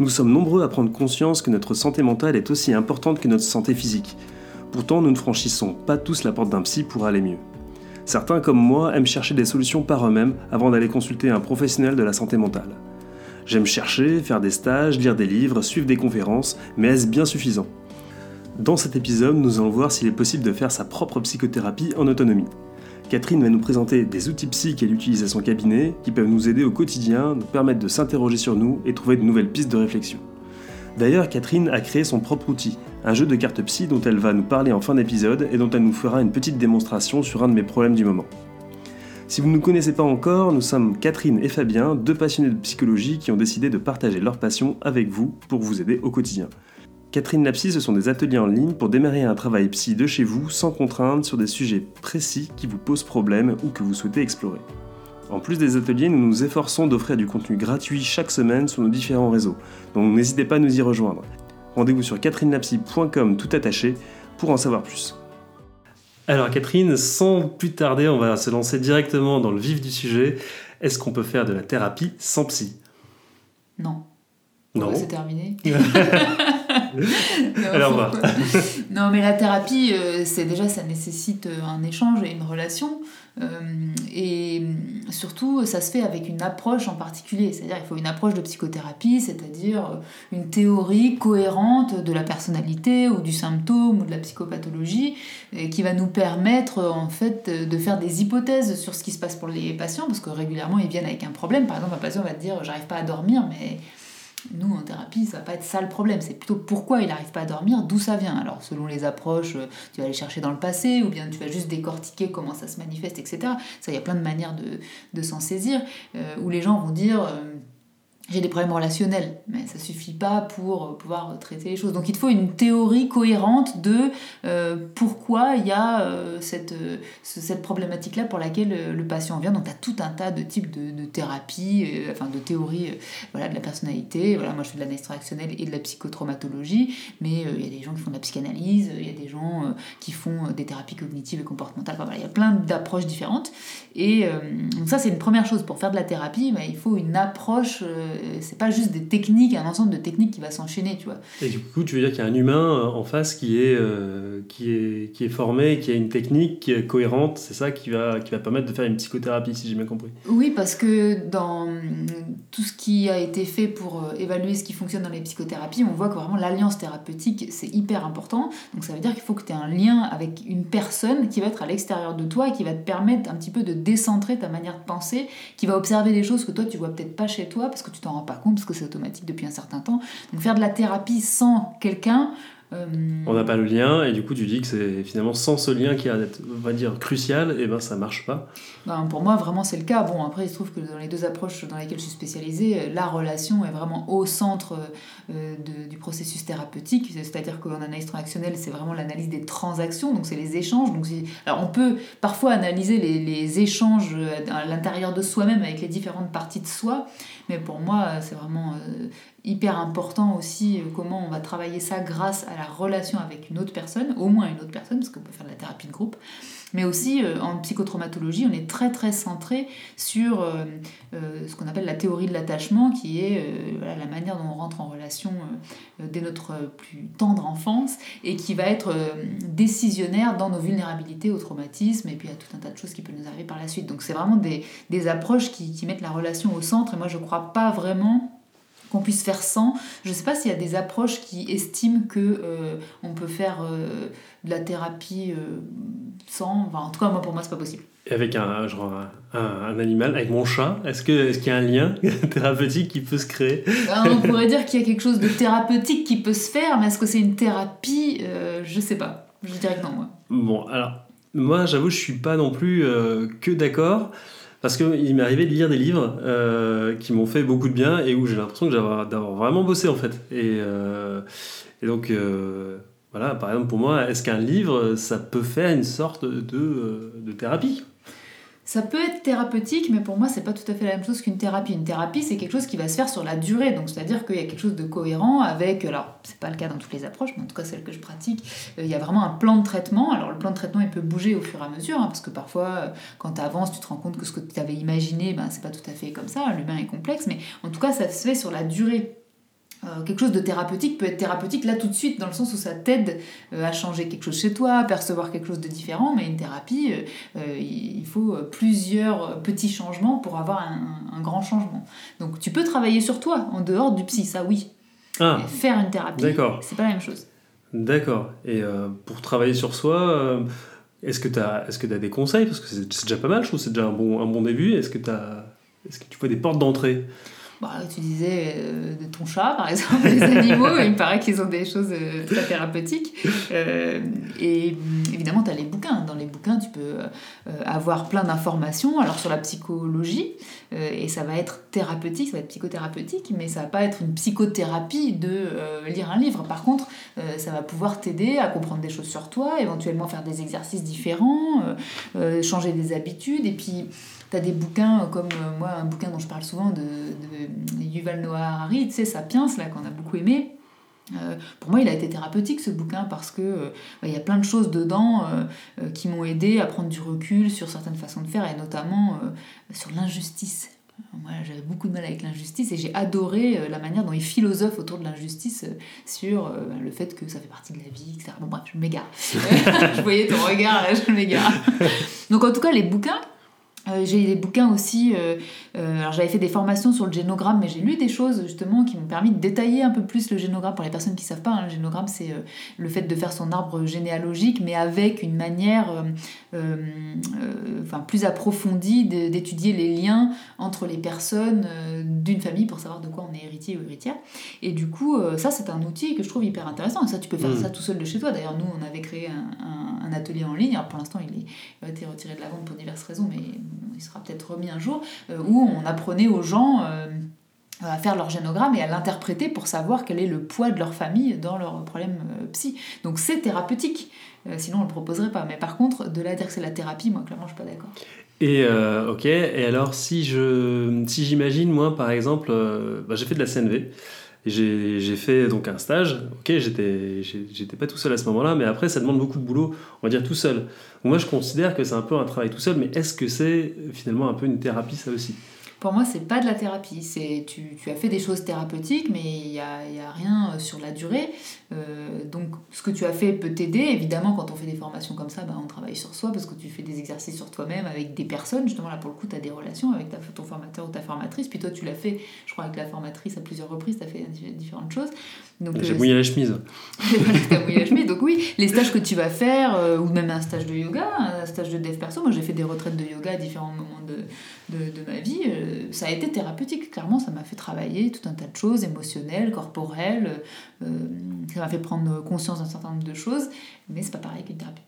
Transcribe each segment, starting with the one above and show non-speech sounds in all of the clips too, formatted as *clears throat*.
Nous sommes nombreux à prendre conscience que notre santé mentale est aussi importante que notre santé physique. Pourtant, nous ne franchissons pas tous la porte d'un psy pour aller mieux. Certains, comme moi, aiment chercher des solutions par eux-mêmes avant d'aller consulter un professionnel de la santé mentale. J'aime chercher, faire des stages, lire des livres, suivre des conférences, mais est-ce bien suffisant? Dans cet épisode, nous allons voir s'il est possible de faire sa propre psychothérapie en autonomie. Catherine va nous présenter des outils psy qu'elle utilise à son cabinet qui peuvent nous aider au quotidien, nous permettre de s'interroger sur nous et trouver de nouvelles pistes de réflexion. D'ailleurs, Catherine a créé son propre outil, un jeu de cartes psy dont elle va nous parler en fin d'épisode et dont elle nous fera une petite démonstration sur un de mes problèmes du moment. Si vous ne nous connaissez pas encore, nous sommes Catherine et Fabien, deux passionnés de psychologie qui ont décidé de partager leur passion avec vous pour vous aider au quotidien. Catherine Lapsy, ce sont des ateliers en ligne pour démarrer un travail psy de chez vous sans contrainte sur des sujets précis qui vous posent problème ou que vous souhaitez explorer. En plus des ateliers, nous nous efforçons d'offrir du contenu gratuit chaque semaine sur nos différents réseaux, donc n'hésitez pas à nous y rejoindre. Rendez-vous sur catherinelapsy.com tout attaché pour en savoir plus. Alors Catherine, sans plus tarder, on va se lancer directement dans le vif du sujet. Est-ce qu'on peut faire de la thérapie sans psy? Non. Non. C'est terminé. *laughs* non, Alors *laughs* non, mais la thérapie, euh, c'est déjà, ça nécessite euh, un échange et une relation. Euh, et surtout, ça se fait avec une approche en particulier. C'est-à-dire, il faut une approche de psychothérapie, c'est-à-dire une théorie cohérente de la personnalité ou du symptôme ou de la psychopathologie, qui va nous permettre en fait de faire des hypothèses sur ce qui se passe pour les patients, parce que régulièrement ils viennent avec un problème. Par exemple, un patient va te dire, j'arrive pas à dormir, mais nous, en thérapie, ça va pas être ça le problème. C'est plutôt pourquoi il n'arrive pas à dormir, d'où ça vient. Alors, selon les approches, euh, tu vas aller chercher dans le passé, ou bien tu vas juste décortiquer comment ça se manifeste, etc. Ça, il y a plein de manières de, s'en saisir, euh, où les gens vont dire... Euh, j'ai des problèmes relationnels, mais ça suffit pas pour euh, pouvoir traiter les choses. Donc il te faut une théorie cohérente de euh, pourquoi il y a euh, cette, cette problématique-là pour laquelle le patient vient. Donc tu as tout un tas de types de, de enfin de théories voilà, de la personnalité. Voilà, moi je fais de l'analyse transactionnelle et de la psychotraumatologie, mais il y a des gens qui font de la psychanalyse, il y a des gens qui font des thérapies cognitives et comportementales. Enfin, voilà, il y a plein d'approches différentes. Et donc ça c'est une première chose. Pour faire de la thérapie, il faut une approche euh, c'est pas juste des techniques, un ensemble de techniques qui va s'enchaîner, tu vois. Et du coup, tu veux dire qu'il y a un humain euh, en face qui est, euh, qui est, qui est formé, qui a une technique qui est cohérente, c'est ça qui va, qui va permettre de faire une psychothérapie, si j'ai bien compris. Oui, parce que dans tout ce qui a été fait pour évaluer ce qui fonctionne dans les psychothérapies, on voit que vraiment l'alliance thérapeutique, c'est hyper important. Donc ça veut dire qu'il faut que tu aies un lien avec une personne qui va être à l'extérieur de toi et qui va te permettre un petit peu de décentrer ta manière de penser, qui va observer des choses que toi tu vois peut-être pas chez toi parce que tu t'en rends pas compte parce que c'est automatique depuis un certain temps. Donc faire de la thérapie sans quelqu'un, euh, on n'a pas le lien et du coup tu dis que c'est finalement sans ce lien qui est on va dire crucial et ben ça marche pas. Ben, pour moi vraiment c'est le cas. Bon après il se trouve que dans les deux approches dans lesquelles je suis spécialisée, la relation est vraiment au centre euh, du processus thérapeutique. C'est-à-dire qu'en analyse transactionnelle c'est vraiment l'analyse des transactions donc c'est les échanges. Donc alors on peut parfois analyser les, les échanges à l'intérieur de soi-même avec les différentes parties de soi, mais pour moi c'est vraiment euh, hyper important aussi euh, comment on va travailler ça grâce à la relation avec une autre personne, au moins une autre personne, parce qu'on peut faire de la thérapie de groupe. Mais aussi euh, en psychotraumatologie, on est très très centré sur euh, ce qu'on appelle la théorie de l'attachement, qui est la manière dont on rentre en relation dès notre plus tendre enfance et qui va être décisionnaire dans nos vulnérabilités au traumatisme et puis à tout un tas de choses qui peuvent nous arriver par la suite. Donc c'est vraiment des, des approches qui, qui mettent la relation au centre et moi je crois pas vraiment qu'on puisse faire sans. Je ne sais pas s'il y a des approches qui estiment que euh, on peut faire euh, de la thérapie euh, sans. en tout cas, moi, pour moi, c'est pas possible. Et avec un, genre un, animal, avec mon chat, est-ce qu'il est qu'il y a un lien *laughs* thérapeutique qui peut se créer? Ben, On pourrait dire qu'il y a quelque chose de thérapeutique qui peut se faire, mais est-ce que c'est une thérapie? Je sais pas. Je dirais que non, moi. Bon, alors, moi, j'avoue, je suis pas non plus que d'accord. Parce qu'il m'est arrivé de lire des livres euh, qui m'ont fait beaucoup de bien et où j'ai l'impression d'avoir vraiment bossé en fait. Et, euh, et donc, euh, voilà, par exemple, pour moi, est-ce qu'un livre, ça peut faire une sorte de, de thérapie? Ça peut être thérapeutique, mais pour moi, c'est pas tout à fait la même chose qu'une thérapie. Une thérapie, c'est quelque chose qui va se faire sur la durée. Donc, c'est-à-dire qu'il y a quelque chose de cohérent avec. Alors, c'est pas le cas dans toutes les approches, mais en tout cas, celle que je pratique, euh, il y a vraiment un plan de traitement. Alors, le plan de traitement, il peut bouger au fur et à mesure, hein, parce que parfois, euh, quand tu avances, tu te rends compte que ce que tu avais imaginé, ben, c'est pas tout à fait comme ça. L'humain est complexe, mais en tout cas, ça se fait sur la durée. Euh, quelque chose de thérapeutique peut être thérapeutique là tout de suite, dans le sens où ça t'aide euh, à changer quelque chose chez toi, à percevoir quelque chose de différent, mais une thérapie, euh, il faut plusieurs petits changements pour avoir un, grand changement. Donc tu peux travailler sur toi, en dehors du psy, ça oui. Ah, faire une thérapie, c'est pas la même chose. D'accord. Et pour travailler sur soi, est-ce que tu as, est as des conseils? Parce que c'est déjà pas mal, je trouve c'est déjà un bon, un bon début. Est-ce que, est-ce que tu vois des portes d'entrée? Bah, tu disais euh, de ton chat, par exemple, les *laughs* animaux, il me paraît qu'ils ont des choses euh, très thérapeutiques. Euh, et évidemment, tu as les bouquins. Dans les bouquins, tu peux avoir plein d'informations, alors sur la psychologie, et ça va être thérapeutique, ça va être psychothérapeutique, mais ça va pas être une psychothérapie de lire un livre. Par contre, ça va pouvoir t'aider à comprendre des choses sur toi, éventuellement faire des exercices différents, changer des habitudes, et puis tu as des bouquins comme euh, moi, un bouquin dont je parle souvent de, Yuval Noah Harari, tu sais, Sapiens, là, qu'on a beaucoup aimé. Euh, pour moi, il a été thérapeutique ce bouquin parce que euh, bah, il y a plein de choses dedans qui m'ont aidé à prendre du recul sur certaines façons de faire et notamment sur l'injustice. Moi, j'avais beaucoup de mal avec l'injustice et j'ai adoré la manière dont il philosophe autour de l'injustice sur le fait que ça fait partie de la vie, etc. Bon, bref, je m'égare. *laughs* je voyais ton regard, là, je m'égare. Donc, en tout cas, les bouquins, euh, j'ai des bouquins aussi. Euh, euh, alors j'avais fait des formations sur le génogramme, mais j'ai lu des choses justement qui m'ont permis de détailler un peu plus le génogramme pour les personnes qui savent pas. Hein, le génogramme, c'est le fait de faire son arbre généalogique, mais avec une manière enfin, plus approfondie d'étudier les liens entre les personnes d'une famille pour savoir de quoi on est héritier ou héritière. Et du coup, ça c'est un outil que je trouve hyper intéressant. Et ça, tu peux faire mmh. ça tout seul de chez toi. D'ailleurs, nous, on avait créé un, un, atelier en ligne. Alors pour l'instant, il, il a été retiré de la vente pour diverses raisons, mais il sera peut-être remis un jour, euh, où on apprenait aux gens euh, à faire leur génogramme et à l'interpréter pour savoir quel est le poids de leur famille dans leurs problèmes euh, psy. Donc c'est thérapeutique, sinon on ne le proposerait pas. Mais par contre, de là dire que c'est la thérapie, moi clairement je suis pas d'accord. Et ok, et alors si je si j'imagine moi par exemple, bah, j'ai fait de la CNV. J'ai fait donc un stage. Ok, j'étais j'étais pas tout seul à ce moment-là, mais après ça demande beaucoup de boulot, on va dire tout seul. Moi je considère que c'est un peu un travail tout seul, mais est-ce que c'est finalement un peu une thérapie ça aussi? Pour moi, c'est pas de la thérapie. C'est tu, tu, as fait des choses thérapeutiques, mais il n'y a, y a, rien euh, sur la durée. Euh, donc, ce que tu as fait peut t'aider. Évidemment, quand on fait des formations comme ça, bah, on travaille sur soi parce que tu fais des exercices sur toi-même avec des personnes. Justement, là, pour le coup, tu as des relations avec ta, ton formateur ou ta formatrice. Puis toi, tu l'as fait, je crois, avec la formatrice à plusieurs reprises, tu as fait différentes choses. J'ai euh, mouillé la chemise. *laughs* as mouillé la chemise. Donc, oui, les stages que tu vas faire, ou même un stage de yoga, un stage de dev perso. Moi, j'ai fait des retraites de yoga à différents moments de, de, de ma vie ça a été thérapeutique. Clairement, ça m'a fait travailler tout un tas de choses, émotionnelles, corporelles. Euh, ça m'a fait prendre conscience d'un certain nombre de choses, mais c'est pas pareil qu'une thérapie.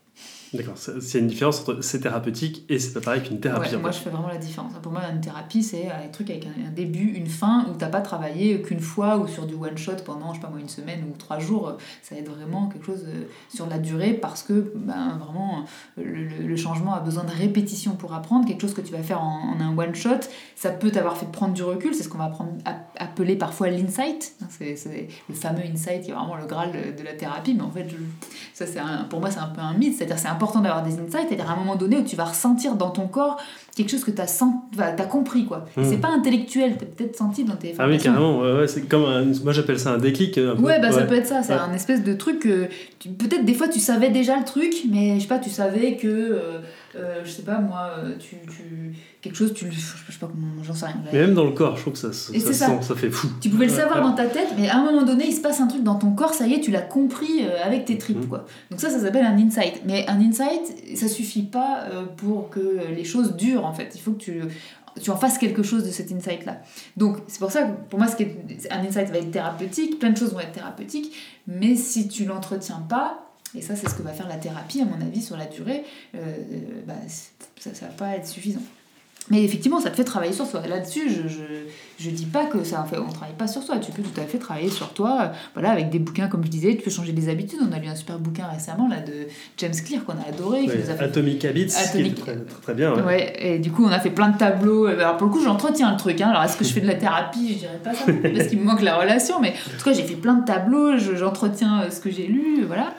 D'accord, c'est une différence entre c'est thérapeutique et c'est pas pareil qu'une thérapie. moi, je fais vraiment la différence. Pour moi, une thérapie, c'est un truc avec un, début, une fin, où t'as pas travaillé qu'une fois ou sur du one shot pendant, je sais pas moi, une semaine ou trois jours. Ça aide vraiment quelque chose euh, sur la durée parce que ben, vraiment le, changement a besoin de répétition pour apprendre. Quelque chose que tu vas faire en, un one shot, ça peut t'avoir fait prendre du recul. C'est ce qu'on va appeler parfois l'insight. C'est le fameux insight qui est vraiment le graal de, la thérapie. Mais en fait, ça, pour moi, c'est un peu un mythe. C'est-à-dire, c'est important d'avoir des insights, c'est-à-dire à un moment donné où tu vas ressentir dans ton corps quelque chose que tu as, as, compris. quoi. Hmm. C'est pas intellectuel, tu as peut-être senti dans tes Ah oui, carrément, ouais, c'est comme moi j'appelle ça un déclic. ouais, bah ça peut être ça, c'est un espèce de truc que peut-être des fois tu savais déjà le truc, mais je sais pas, tu savais que. Euh, euh, je sais pas moi, euh, tu, tu, quelque chose, tu, je sais pas comment, j'en sais rien. Mais même dans le corps, je trouve que ça, ça, ça, ça fait fou. Tu pouvais le savoir dans ta tête, mais à un moment donné, il se passe un truc dans ton corps, ça y est, tu l'as compris avec tes tripes, mmh. quoi. Donc ça, ça s'appelle un insight. Mais un insight, ça suffit pas pour que les choses durent, en fait. Il faut que tu tu en fasses quelque chose de cet insight-là. Donc, c'est pour ça que pour moi, ce qui est, un insight va être thérapeutique, plein de choses vont être thérapeutiques, mais si tu l'entretiens pas, et ça, c'est ce que va faire la thérapie, à mon avis, sur la durée. Euh, bah, ça ne va pas être suffisant. Mais effectivement, ça te fait travailler sur soi. Là-dessus, je, je, je, dis pas que ça fait, on travaille pas sur soi. Tu peux tout à fait travailler sur toi, voilà, avec des bouquins, comme je disais, tu peux changer des habitudes. On a lu un super bouquin récemment, là, de James Clear, qu'on a adoré. Atomic Habits, qui est très, très, bien. Ouais. et du coup, on a fait plein de tableaux. Alors, pour le coup, j'entretiens le truc. Hein. Alors, est-ce que je fais de la thérapie? Je dirais pas ça, parce qu'il me manque la relation. Mais en tout cas, j'ai fait plein de tableaux, j'entretiens euh, ce que j'ai lu, voilà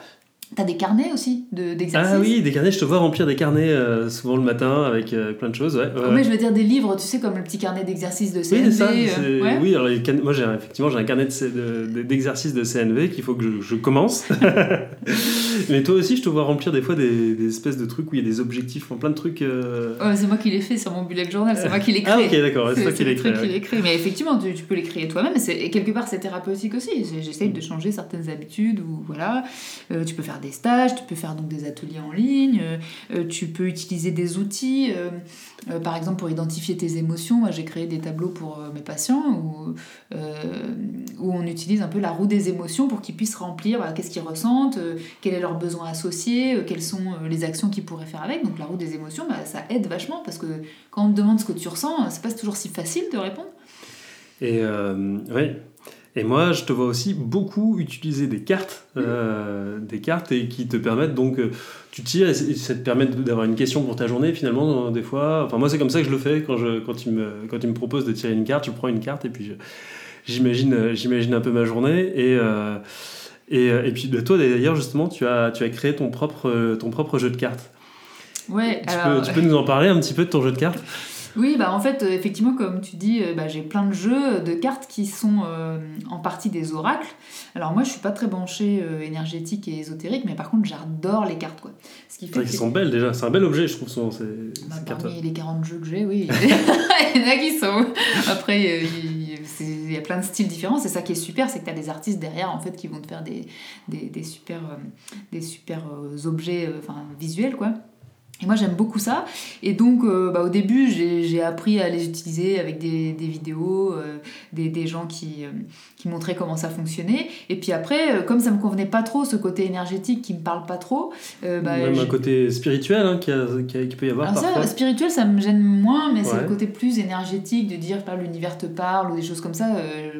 T'as des carnets aussi d'exercices Ah oui, des carnets, je te vois remplir des carnets euh, souvent le matin avec euh, plein de choses. Ouais, ouais, Oui, je veux dire des livres, tu sais, comme le petit carnet d'exercices de CNV. Oui, ça, euh, ouais. oui alors, moi j'ai effectivement j'ai un carnet de- de- d'exercices de, CNV qu'il faut que je, je commence. *laughs* *laughs* Mais toi aussi, je te vois remplir des fois des, des espèces de trucs où il y a des objectifs, enfin, plein de trucs. euh, Ouais, c'est moi qui l'ai fait sur mon bullet journal, c'est moi qui l'ai créé. Ah ok, d'accord, c'est toi qui c'est l'as le truc créé. qu'il ouais. est créé. Mais effectivement, tu, tu peux les créer toi-même. Et, quelque part, c'est thérapeutique aussi. J'essaye de changer certaines habitudes. Ou voilà, Euh, tu peux faire des stages, tu peux faire donc des ateliers en ligne. euh, tu peux utiliser des outils. par exemple, pour identifier tes émotions, moi, j'ai créé des tableaux pour mes patients où, où on utilise un peu la roue des émotions pour qu'ils puissent remplir qu'est-ce qu'ils ressentent, euh, quels sont leurs besoins associés, euh, quelles sont euh, les actions qu'ils pourraient faire avec. Donc la roue des émotions, bah, ça aide vachement parce que quand on te demande ce que tu ressens, c'est pas toujours si facile de répondre. Et euh, ouais. Et moi, je te vois aussi beaucoup utiliser des cartes, euh, des cartes et qui te permettent donc, euh, tu tires et ça te permet d'avoir une question pour ta journée finalement euh, des fois. Enfin moi c'est comme ça que je le fais quand je quand tu me quand tu me proposes de tirer une carte, je prends une carte et puis j'imagine euh, j'imagine un peu ma journée et euh, et, euh, et puis de toi d'ailleurs justement tu as tu as créé ton propre euh, ton propre jeu de cartes. Ouais, Tu, alors- peux, tu peux nous en parler un petit peu de ton jeu de cartes? Oui, bah en fait, euh, effectivement, comme tu dis, bah, j'ai plein de jeux de cartes qui sont euh, en partie des oracles. Alors moi, je suis pas très branchée euh, énergétique et ésotérique, mais par contre, j'adore les cartes, quoi. Ce qui fait qu'elles sont belles déjà, c'est un bel objet je trouve souvent ces, Bah, ces cartes. parmi les 40 jeux que j'ai, oui. *laughs* il y en a qui sont. Après, euh, c'est- il y a plein de styles différents. C'est ça qui est super, c'est que tu as des artistes derrière en fait, qui vont te faire des, des, super, euh, des super euh, objets euh, visuels. quoi. Et moi j'aime beaucoup ça. Et donc euh, bah, au début j'ai appris à les utiliser avec des, des vidéos, euh, des, des gens qui, euh, qui montraient comment ça fonctionnait. Et puis après, comme ça me convenait pas trop, ce côté énergétique qui me parle pas trop, bah, Même un côté spirituel hein, qui, a- qui a- qui peut y avoir alors parfois. ça, spirituel, ça me gêne moins, mais c'est le côté plus énergétique de dire par l'univers te parle ou des choses comme ça.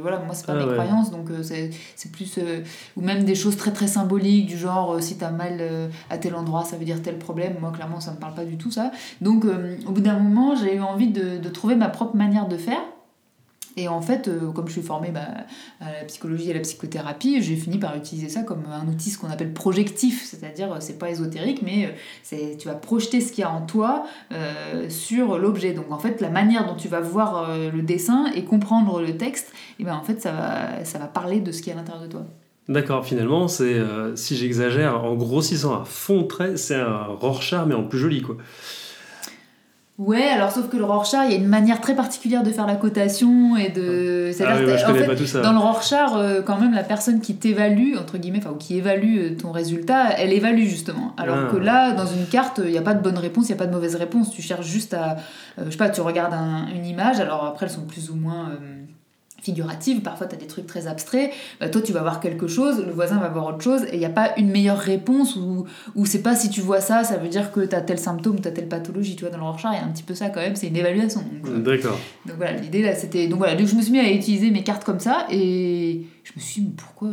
voilà, moi c'est pas Ah mes ouais. croyances, donc c'est c'est plus ou même des choses très très symboliques du genre si t'as mal à tel endroit, ça veut dire tel problème. Moi clairement, ça me parle pas du tout ça. Donc euh, au bout d'un moment, j'ai eu envie de, trouver ma propre manière de faire. Et en fait, euh, comme je suis formée bah, à la psychologie et à la psychothérapie, j'ai fini par utiliser ça comme un outil, ce qu'on appelle projectif, c'est-à-dire euh, c'est pas ésotérique, mais tu vas projeter ce qu'il y a en toi sur l'objet. Donc en fait, la manière dont tu vas voir le dessin et comprendre le texte, et ben en fait, ça va, ça va parler de ce qu'il y a à l'intérieur de toi. D'accord, finalement, c'est euh, si j'exagère, en grossissant à fond de trait, c'est un Rorschach mais en plus joli quoi. Ouais, alors sauf que le Rorschach, il y a une manière très particulière de faire la cotation et de. Ah oui, moi, je en connais fait, pas tout ça. Dans le Rorschach, euh, quand même, la personne qui t'évalue, entre guillemets, enfin, ou qui évalue euh, ton résultat, elle évalue justement. Alors Ah. que là, dans une carte, il n'y a pas de bonne réponse, il n'y a pas de mauvaise réponse. Tu cherches juste à. je sais pas, tu regardes un- une image, alors après, elles sont plus ou moins. euh, figuratives, parfois tu as des trucs très abstraits, bah, toi tu vas voir quelque chose, le voisin va voir autre chose, et il n'y a pas une meilleure réponse, ou, ou c'est pas si tu vois ça, ça veut dire que tu as tel symptôme, tu as telle pathologie, tu vois, dans le Rorschach, il y a un petit peu ça quand même, c'est une évaluation. Euh, D'accord. donc voilà, l'idée là c'était. Donc voilà, donc je me suis mis à utiliser mes cartes comme ça et je me suis dit pourquoi,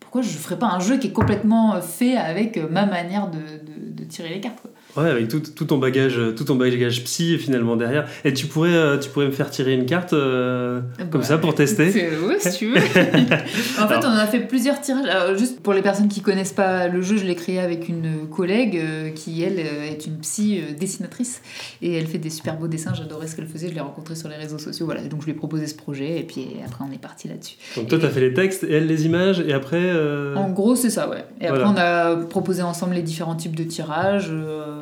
pourquoi je ferais pas un jeu qui est complètement euh, fait avec euh, ma manière de, de, de tirer les cartes quoi. Ouais, avec tout, tout ton bagage, euh, tout ton bagage psy finalement derrière. Et tu pourrais, euh, tu pourrais me faire tirer une carte euh, comme Bah, ça pour tester. C'est- Ouais, si tu veux. *laughs* en fait, Alors. on en a fait plusieurs tirages. Alors, juste pour les personnes qui connaissent pas le jeu, je l'ai créé avec une collègue euh, qui, elle, est une psy euh, dessinatrice. Et elle fait des super beaux dessins. J'adorais ce qu'elle faisait. Je l'ai rencontrée sur les réseaux sociaux. Voilà. Donc, je lui ai proposé ce projet. Et puis après, on est parti là-dessus. Donc toi, tu as fait les textes et elle les images et après. euh, En gros, c'est ça, ouais. Et après, on a proposé ensemble les différents types de tirages.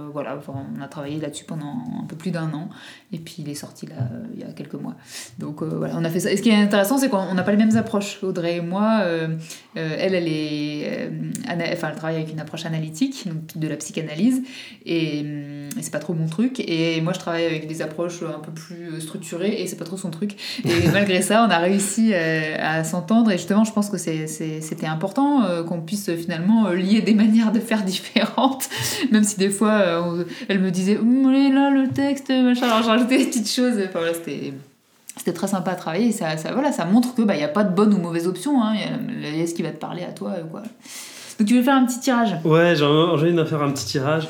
Euh, voilà, enfin, on a travaillé là-dessus pendant un peu plus d'un an. Et puis, il est sorti là, euh, il y a quelques mois. Donc, euh, voilà, on a fait ça. Et ce qui est intéressant, c'est qu'on n'a pas les mêmes approches. Audrey et moi, elle, elle est. enfin, elle travaille avec une approche analytique, donc de la psychanalyse. Et, et c'est pas trop mon truc. Et moi, je travaille avec des approches un peu plus structurées. Et c'est pas trop son truc. Et *laughs* malgré ça, on a réussi à s'entendre. Et justement, je pense que c'était important qu'on puisse finalement lier des manières de faire différentes. *laughs* Même si des fois, on- elle me disait Hum, là, le texte, machin. Alors, je rajoutais des petites choses. Enfin, c'était. C'était très sympa à travailler ça, ça, voilà, ça montre qu'il n'y a pas de bonne ou mauvaise option. hein. Il y a- Il ce qui va te parler à toi. euh, Quoi. Donc tu veux faire un petit tirage? Ouais, j'ai envie d'en faire un petit tirage.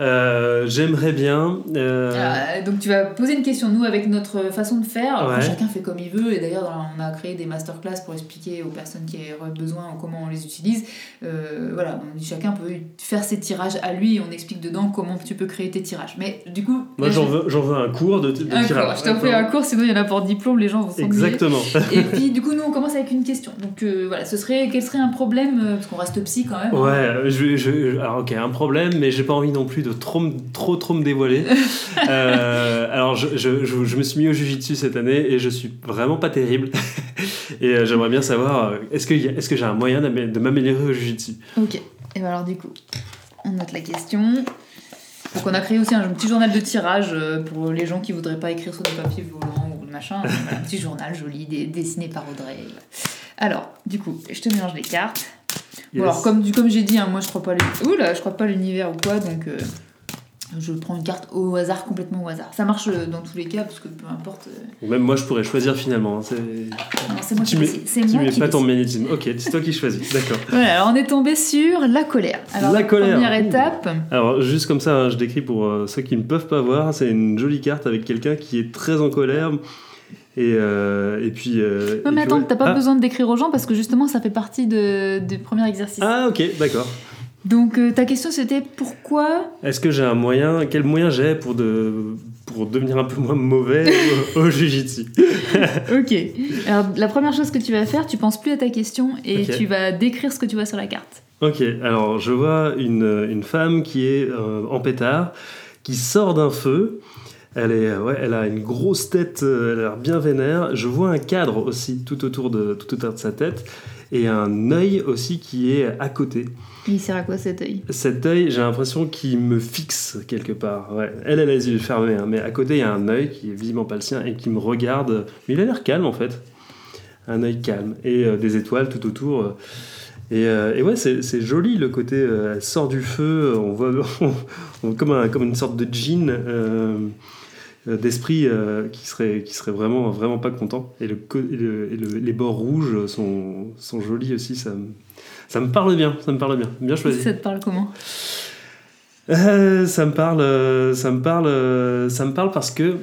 Euh, J'aimerais bien. euh, Ah, donc tu vas poser une question, nous, avec notre façon de faire. Ouais. chacun fait comme il veut. Et d'ailleurs, on a créé des masterclass pour expliquer aux personnes qui auraient besoin comment on les utilise. Euh, voilà, on dit chacun peut faire ses tirages à lui et on explique dedans comment tu peux créer tes tirages. Mais du coup, Moi, j'en je- veux, un cours de, de un tirage. cours. Je t'en fais un cours, sinon il y en a pour diplôme, les gens vont s'ennuyer. Exactement. Et puis du coup, nous, on commence avec une question. Donc voilà, ce serait quel serait un problème parce qu'on reste psy quand même. hein. Ouais, je, je- alors ok, un problème, mais j'ai pas envie non plus de trop, trop, trop me dévoiler. *laughs* Euh, alors, je, je, je, je me suis mis au jujitsu cette année et je suis vraiment pas terrible. *laughs* et euh, j'aimerais bien savoir, euh, est-ce que, est-ce que j'ai un moyen de m'améliorer au jujitsu? Ok. Et ben alors du coup, on note la question. Donc on a créé aussi un petit journal de tirage pour les gens qui voudraient pas écrire sur des papiers volants ou machin. Un petit journal joli dessiné par Audrey. Alors, du coup, je te mélange les cartes. Bon, alors comme, comme j'ai dit, hein, moi je crois pas Oula, je crois pas l'univers ou quoi, donc euh, je prends une carte au hasard, complètement au hasard. Ça marche euh, dans tous les cas parce que peu importe. euh, Même moi, je pourrais choisir finalement. hein, c'est- moi Tu qui décide. C'est Tu moi mets qui pas ton magnétisme. Ok, c'est toi qui choisis. D'accord. *laughs* Voilà, alors on est tombé sur la colère. Alors La colère. Première étape. Alors, juste comme ça, hein, je décris pour ceux qui ne peuvent pas voir, c'est une jolie carte avec quelqu'un qui est très en colère. Et, euh, et puis. euh, Non mais attends, ouais. t'as pas ah, besoin de décrire aux gens parce que justement ça fait partie de, du premier exercice. Ah, ok, d'accord. Donc euh, ta question c'était pourquoi Est-ce que j'ai un moyen, quel moyen j'ai pour, de, pour devenir un peu moins mauvais au, au *laughs* jujitsu Ok. Alors la première chose que tu vas faire, tu penses plus à ta question et tu vas décrire ce que tu vois sur la carte. Ok, alors je vois une, une femme qui est euh, en pétard, qui sort d'un feu. Elle, est, ouais, elle a une grosse tête, euh, elle a l'air bien vénère. Je vois un cadre aussi tout autour de, tout autour de sa tête et un œil aussi qui est à côté. Il sert à quoi cet œil? Cet œil, j'ai l'impression qu'il me fixe quelque part. Ouais. Elle, elle a les yeux fermés, hein, mais à côté, il y a un œil qui est visiblement pas le sien et qui me regarde. Mais il a l'air calme en fait. Un œil calme. Et euh, des étoiles tout autour. euh. Et, euh, et ouais, c'est joli le côté. euh, elle sort du feu, on voit *laughs* on- comme, un- comme une sorte de jean. Euh, d'esprit euh, qui serait qui serait vraiment vraiment pas content. Et, le, co- et le- et le- les bords rouges sont, sont jolis aussi ça me, ça me parle bien ça me parle bien. Bien choisi. Ça te parle comment? Euh, ça me parle, ça me parle, ça me parle parce que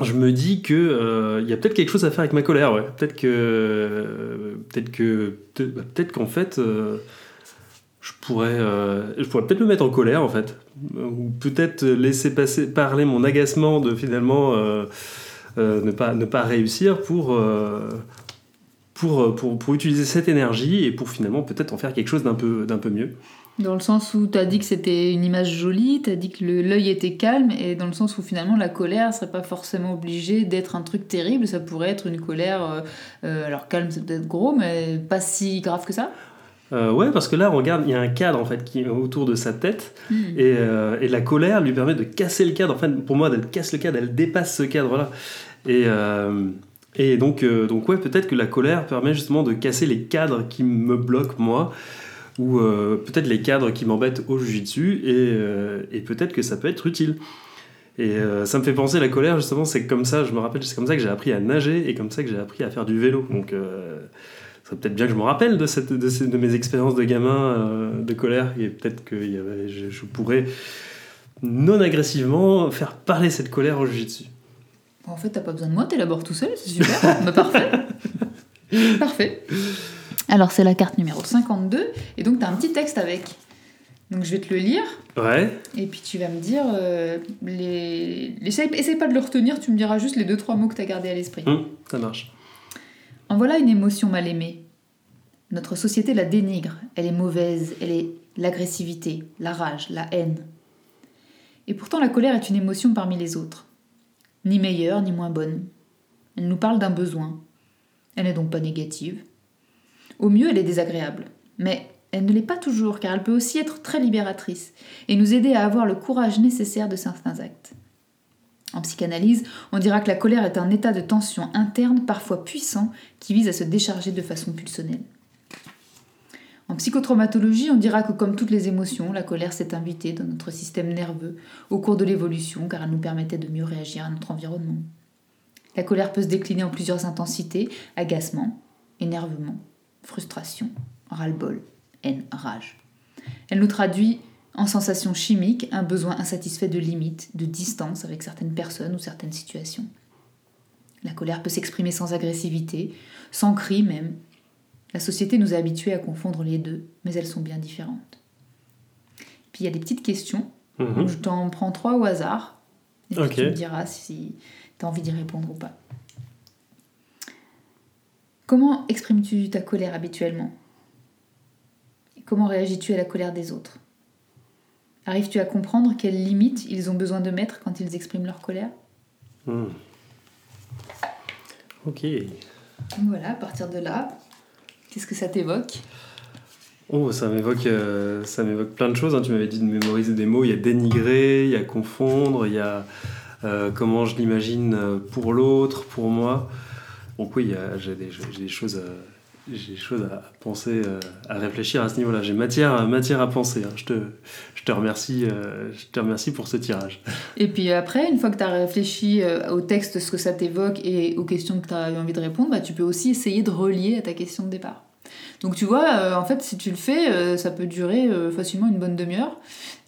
je me dis que euh, il y a peut-être quelque chose à faire avec ma colère, ouais. Peut-être que, peut-être que, bah, peut-être qu'en fait, je pourrais, euh, pourrais peut-être me mettre en colère en fait, ou peut-être laisser passer, parler mon agacement de finalement euh, euh, ne pas, ne pas réussir pour. euh, pour, pour, pour utiliser cette énergie et pour finalement peut-être en faire quelque chose d'un peu, peu mieux. Dans le sens où t'as dit que c'était une image jolie, t'as dit que l'œil était calme, et dans le sens où finalement la colère serait pas forcément obligée d'être un truc terrible, ça pourrait être une colère, euh, euh, alors calme c'est peut-être gros, mais pas si grave que ça? Euh, ouais, parce que là, on regarde, il y a un cadre en fait qui est autour de sa tête, Hmm. et, euh, et la colère lui permet de casser le cadre. En fait, pour moi, elle casse le cadre, elle dépasse ce cadre-là. Et, euh, et donc, donc ouais, peut-être que la colère permet justement de casser les cadres qui me bloquent moi, ou peut-être les cadres qui m'embêtent au jujitsu, et, et peut-être que ça peut être utile. Et ça me fait penser la colère justement, c'est comme ça, je me rappelle, c'est comme ça que j'ai appris à nager et comme ça que j'ai appris à faire du vélo. Donc serait peut-être bien que je me rappelle de, cette, de, ces- de mes expériences de gamin euh, de colère et peut-être que il y avait- je, je pourrais non agressivement faire parler cette colère au jiu-jitsu. En fait, t'as pas besoin de moi, t'élabores tout seul, c'est super. *laughs* bah, parfait. parfait. Alors, c'est la carte numéro 52, et donc t'as un petit texte avec. Donc, je vais te le lire, Ouais, et puis tu vas me dire. euh, les... Essaye, essaye pas de le retenir, tu me diras juste les deux, trois mots que t'as gardés à l'esprit. hum, ça marche. En voilà une émotion mal aimée. Notre société la dénigre, elle est mauvaise, elle est l'agressivité, la rage, la haine. Et pourtant la colère est une émotion parmi les autres. Ni meilleure, ni moins bonne. Elle nous parle d'un besoin. Elle n'est donc pas négative. Au mieux, elle est désagréable. Mais elle ne l'est pas toujours, car elle peut aussi être très libératrice et nous aider à avoir le courage nécessaire de certains actes. En psychanalyse, on dira que la colère est un état de tension interne parfois puissant qui vise à se décharger de façon pulsionnelle. En psychotraumatologie, on dira que comme toutes les émotions, la colère s'est invitée dans notre système nerveux au cours de l'évolution car elle nous permettait de mieux réagir à notre environnement. La colère peut se décliner en plusieurs intensités, agacement, énervement, frustration, ras-le-bol, haine, rage. Elle nous traduit En sensation chimique, un besoin insatisfait de limite, de distance avec certaines personnes ou certaines situations. La colère peut s'exprimer sans agressivité, sans cri même. La société nous a habitués à confondre les deux, mais elles sont bien différentes. Puis il y a des petites questions. Mhm. Je t'en prends trois au hasard. Et puis tu me diras si tu as envie d'y répondre ou pas. Comment exprimes-tu ta colère habituellement? Comment réagis-tu à la colère des autres? Arrives-tu à comprendre quelles limites ils ont besoin de mettre quand ils expriment leur colère Hmm. Ok. Voilà, à partir de là, qu'est-ce que ça t'évoque Oh, ça m'évoque, euh, ça m'évoque plein de choses. hein. Tu m'avais dit de mémoriser des mots. Il y a dénigrer, il y a confondre, il y a euh, comment je l'imagine euh, pour l'autre, pour moi. Donc oui, il y a- j'ai des, j'ai des choses, à, j'ai des choses à penser, euh, à réfléchir à ce niveau-là. J'ai matière, matière à penser. hein. Je te, je te remercie, euh, je te remercie pour ce tirage. Et puis après, une fois que tu as réfléchi euh, au texte, ce que ça t'évoque et aux questions que tu as envie de répondre, bah, tu peux aussi essayer de relier à ta question de départ. Donc tu vois, en fait, si tu le fais, ça peut durer facilement une bonne demi-heure.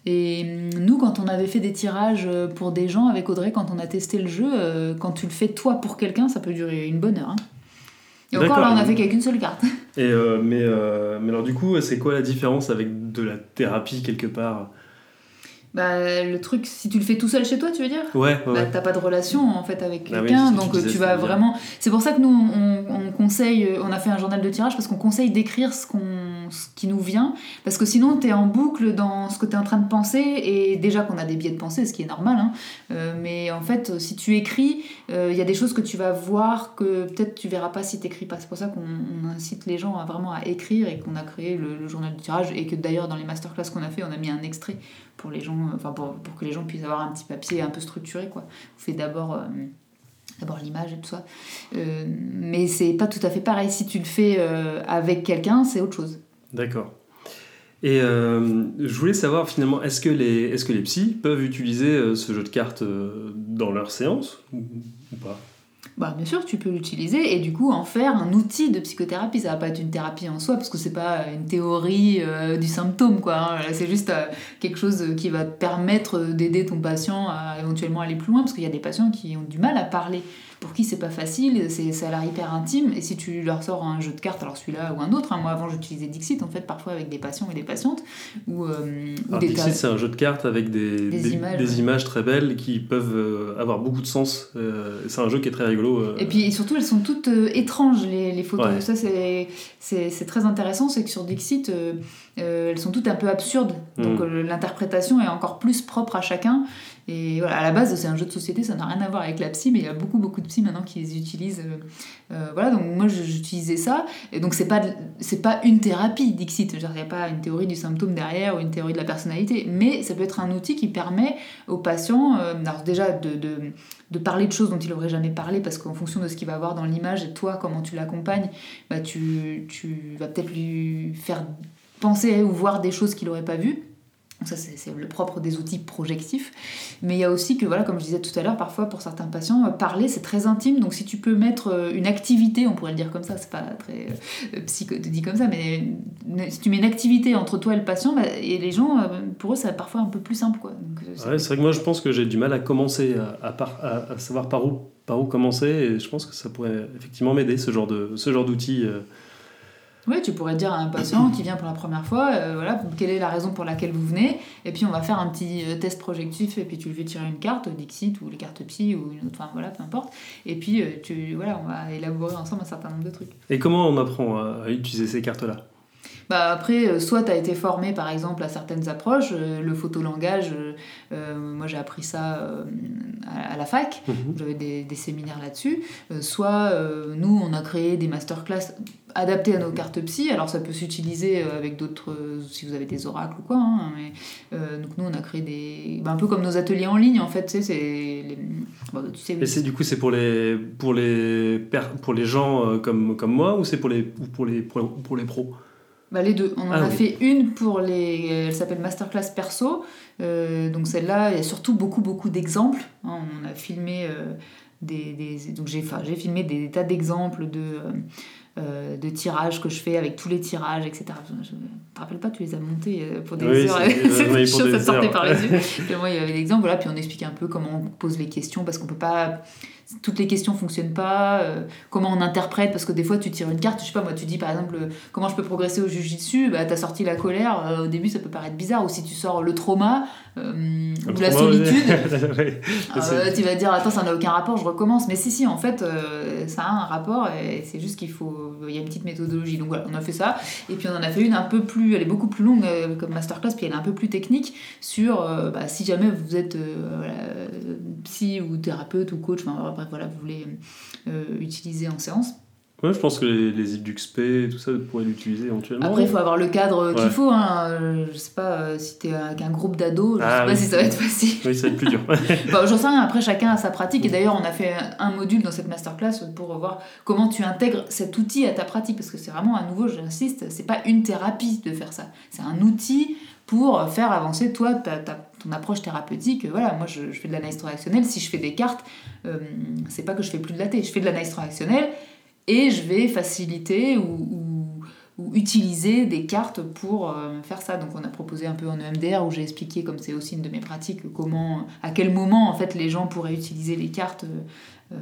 Et hum, nous, quand on avait fait des tirages pour des gens avec Audrey, quand on a testé le jeu, quand tu le fais toi pour quelqu'un, ça peut durer une bonne heure. hein. Et encore là, on a fait qu'avec une seule carte. *laughs* Et euh, mais, euh, mais alors du coup, c'est quoi la différence avec de la thérapie quelque part? Bah, le truc, si tu le fais tout seul chez toi, tu veux dire? Ouais, ouais. bah, ouais. t'as pas de relation en fait avec Ah oui, quelqu'un, donc tu vas vraiment. C'est pour ça que nous on, on conseille, on a fait un journal de tirage parce qu'on conseille d'écrire ce, qu'on, ce qui nous vient, parce que sinon t'es en boucle dans ce que t'es en train de penser et déjà qu'on a des biais de pensée, ce qui est normal, hein, euh, mais en fait si tu écris, euh, il y a des choses que tu vas voir que peut-être tu verras pas si t'écris pas. C'est pour ça qu'on on incite les gens à vraiment à écrire et qu'on a créé le, journal de tirage et que d'ailleurs dans les masterclass qu'on a fait, on a mis un extrait pour les gens, enfin pour, pour que les gens puissent avoir un petit papier un peu structuré quoi. On fait d'abord euh, d'abord l'image et tout ça, Euh, mais c'est pas tout à fait pareil. Si tu le fais avec quelqu'un, c'est autre chose. D'accord. Et euh, je voulais savoir finalement, est-ce que les, les psys peuvent utiliser euh, ce jeu de cartes euh, dans leur séance ou, pas? Bah, bien sûr, tu peux l'utiliser et du coup en faire un outil de psychothérapie. Ça va pas être une thérapie en soi parce que c'est pas une théorie du symptôme, quoi. hein. C'est juste quelque chose qui va te permettre d'aider ton patient à éventuellement aller plus loin parce qu'il y a des patients qui ont du mal à parler. Pour qui c'est pas facile, c'est, ça a l'air hyper intime. Et si tu leur sors un jeu de cartes, alors celui-là ou un autre, hein, moi avant j'utilisais Dixit en fait, parfois avec des patients et des patientes, ou, euh, ou Alors, des Dixit, c'est un jeu de cartes avec des, Des images, ouais. images très belles qui peuvent euh, avoir beaucoup de sens. Euh, c'est un jeu qui est très rigolo. Et puis surtout, elles sont toutes étranges, les, les photos. Ouais. Ça, c'est, très intéressant, c'est que sur Dixit, elles sont toutes un peu absurdes. Donc Mm. l'interprétation est encore plus propre à chacun. Et voilà, à la base, c'est un jeu de société, ça n'a rien à voir avec la psy, mais il y a beaucoup, beaucoup de psy maintenant qui les utilisent. euh, euh, voilà, donc moi, j'utilisais ça. Et donc, c'est pas, c'est pas une thérapie, Dixit. Il n'y a pas une théorie du symptôme derrière ou une théorie de la personnalité. Mais ça peut être un outil qui permet aux patients, euh, déjà, de, de, de parler de choses dont il n'aurait jamais parlé, parce qu'en fonction de ce qu'il va voir dans l'image et toi, comment tu l'accompagnes, bah, tu, tu vas peut-être lui faire penser ou voir des choses qu'il n'aurait pas vues. Ça, c'est le propre des outils projectifs. Mais il y a aussi que, voilà, comme je disais tout à l'heure, parfois pour certains patients, euh, parler c'est très intime. Donc si tu peux mettre euh, une activité, on pourrait le dire comme ça, c'est pas très euh, dit comme ça, mais euh, si tu mets une activité entre toi et le patient, bah, et les gens, euh, pour eux, c'est parfois un peu plus simple. Quoi. Euh, c'est vrai que moi je pense que j'ai du mal à commencer, à, savoir par où, par où commencer, et je pense que ça pourrait effectivement m'aider, ce genre de- ce genre d'outil. euh. Oui, tu pourrais dire à un patient *clears throat* qui vient pour la première fois, euh, voilà, quelle est la raison pour laquelle vous venez, et puis on va faire un petit euh, test projectif, et puis tu lui fais tirer une carte, Dixit ou les cartes Psy ou une autre, enfin voilà, peu importe, et puis euh, tu, voilà, on va élaborer ensemble un certain nombre de trucs. Et comment on apprend à, à utiliser ces cartes-là? Bah après, euh, soit tu as été formé par exemple à certaines approches, euh, le photolangage, euh, moi j'ai appris ça euh, à, à la fac, Mhm. j'avais des, des séminaires là-dessus, Euh, soit nous on a créé des masterclass adaptés à nos cartes psy, alors ça peut s'utiliser avec d'autres, si vous avez des oracles ou quoi, hein, mais donc nous on a créé des, bah, un peu comme nos ateliers en ligne en fait, tu sais, c'est les... bon, tu sais, Et c'est du coup c'est pour les pour les pour les gens comme comme moi ou c'est pour les ou pour les pour, pour les pros? Bah, les deux. On en Ah a oui. fait une pour les. Elle s'appelle Masterclass Perso. Euh, donc celle-là, il y a surtout beaucoup, beaucoup d'exemples. hein. on a filmé euh, des. des- donc j'ai enfin, filmé des tas d'exemples de. euh, de tirages que je fais avec tous les tirages, etc. Je ne te rappelle pas, tu les as montés pour des Oui, heures. des *laughs* choses, des ça sortait par les yeux. *laughs* Moi, il y avait l'exemple, voilà, puis on explique un peu comment on pose les questions, parce qu'on peut pas... Toutes les questions fonctionnent pas, euh, comment on interprète, parce que des fois tu tires une carte, je sais pas, moi tu dis par exemple euh, comment je peux progresser au jujitsu, bah t'as sorti la colère, euh, au début ça peut paraître bizarre, ou si tu sors le trauma, ou la solitude, *laughs* ouais. euh, tu vas dire attends ça n'a aucun rapport je recommence. Mais si si en fait ça a un rapport et c'est juste qu'il faut il y a une petite méthodologie. Donc voilà on a fait ça. Et puis on en a fait une un peu plus elle est beaucoup plus longue comme masterclass puis elle est un peu plus technique sur bah, si jamais vous êtes voilà, psy ou thérapeute ou coach enfin bref voilà vous voulez euh, utiliser en séance Ouais, je pense que les, les et tout ça pourraient l'utiliser éventuellement. après il faut avoir le cadre qu'il Ouais. faut hein. Euh, je sais pas euh, si t'es avec un groupe d'ados je Ah sais pas oui. si ça va être facile Oui, ça va être plus dur. *laughs* *laughs* Bah, J'en sais rien, après chacun a sa pratique et d'ailleurs on a fait un module dans cette masterclass pour voir comment tu intègres cet outil à ta pratique parce que c'est vraiment à nouveau, j'insiste, c'est pas une thérapie de faire ça, c'est un outil pour faire avancer toi ta, ta- approche thérapeutique. Voilà, moi je, fais de l'analyse transactionnelle, si je fais des cartes, euh, c'est pas que je fais plus de la T, je fais de l'analyse transactionnelle et je vais faciliter ou, utiliser des cartes pour euh, faire ça. Donc on a proposé un peu en EMDR où j'ai expliqué, comme c'est aussi une de mes pratiques, comment, à quel moment en fait les gens pourraient utiliser les cartes. euh, euh,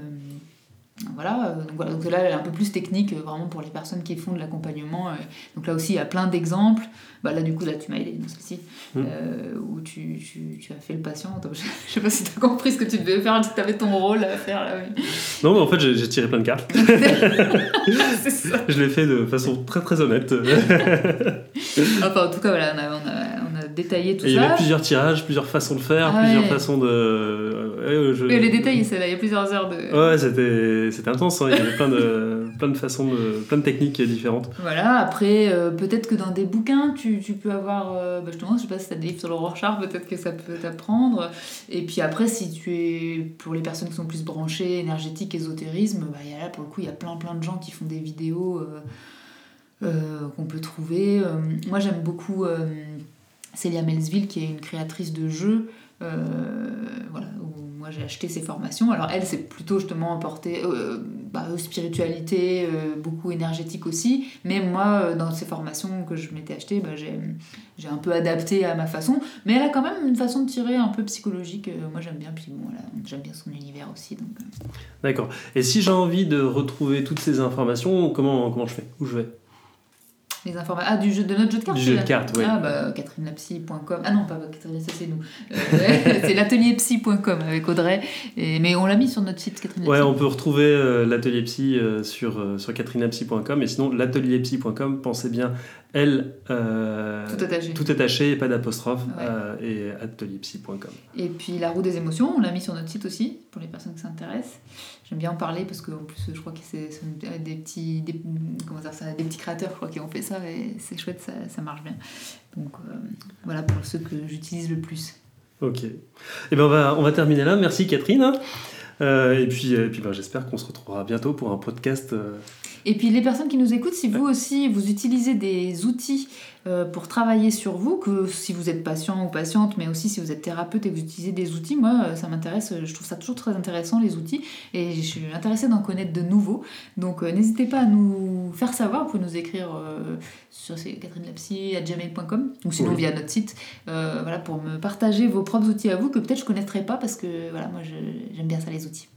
voilà, euh, donc voilà, donc là elle est un peu plus technique euh, vraiment pour les personnes qui font de l'accompagnement. euh. donc là aussi il y a plein d'exemples. Bah, là du coup là tu m'as aidé dans celle-ci Mm. euh, où tu, tu, tu as fait le patient. Je, *laughs* je sais pas si tu as compris ce que tu devais faire, si tu avais ton rôle à faire là. oui. Non, mais en fait, j'ai tiré plein de cartes. *laughs* Ça. Je l'ai fait de façon très très honnête. Enfin, en tout cas, voilà, on a, on a, on a détaillé tout Et il y avait ça. plusieurs tirages, plusieurs façons de faire, Ah plusieurs ouais. façons de. je- les détails, c'est là, il y a plusieurs heures de. Ouais, c'était c'était intense. hein. Il y avait plein de, *laughs* plein de façons, de, plein de techniques différentes. Voilà, après, euh, peut-être que dans des bouquins, tu, tu peux avoir. euh, bah, justement, je sais pas si tu as des livres sur le Rorschach, peut-être que ça peut t'apprendre. Et puis après, si tu es. Pour les personnes qui sont plus branchées, énergétique, ésotérisme, bah, il y a là, pour le coup, il y a plein plein de gens qui font des vidéos euh, euh, qu'on peut trouver. Moi, j'aime beaucoup Célia Melsville, qui est une créatrice de jeux. euh, voilà, où moi j'ai acheté ses formations. Alors elle, c'est plutôt justement porté euh, bah, spiritualité, euh, beaucoup énergétique aussi. Mais moi, dans ces formations que je m'étais achetées, bah, j'ai, un peu adapté à ma façon. Mais elle a quand même une façon de tirer un peu psychologique. moi j'aime bien, puis bon, j'aime bien son univers aussi. D'accord. Et si j'ai envie de retrouver toutes ces informations, comment, comment je fais? Où je vais? Les informations. Ah, du jeu, de notre jeu de cartes Du jeu de cartes, oui. Ah, bah, catherinelapsy.com. Ah non, pas Catherine, ça c'est nous. Euh, *laughs* c'est l'atelierpsy.com avec Audrey. Et, mais on l'a mis sur notre site, Catherine Ouais, on peut retrouver euh, l'atelier psy euh, sur, euh, sur et sinon l'atelierpsy.com, pensez bien, L euh, Tout attaché. tout attaché et pas d'apostrophe Ouais. euh, et atelierpsy.com. Et puis la roue des émotions, on l'a mis sur notre site aussi, pour les personnes qui s'intéressent. J'aime bien en parler parce qu'en plus, je crois que c'est des petits, des, comment dire ça, des petits créateurs je crois, qui ont fait ça et c'est chouette, ça, ça marche bien. Donc euh, voilà pour ceux que j'utilise le plus. Ok. Et ben on va, on va terminer là. Merci Catherine. Euh, et puis, et puis ben, j'espère qu'on se retrouvera bientôt pour un podcast. Et puis les personnes qui nous écoutent, si vous aussi vous utilisez des outils euh, pour travailler sur vous, que si vous êtes patient ou patiente, mais aussi si vous êtes thérapeute et que vous utilisez des outils, moi euh, ça m'intéresse, euh, je trouve ça toujours très intéressant les outils et je suis intéressée d'en connaître de nouveaux. Donc euh, n'hésitez pas à nous faire savoir, vous pouvez nous écrire euh, sur catherinelapsy.gmail.com ou sinon Oui. via notre site, voilà, pour me partager vos propres outils à vous que peut-être je ne connaîtrais pas parce que voilà, moi j'aime bien ça les outils.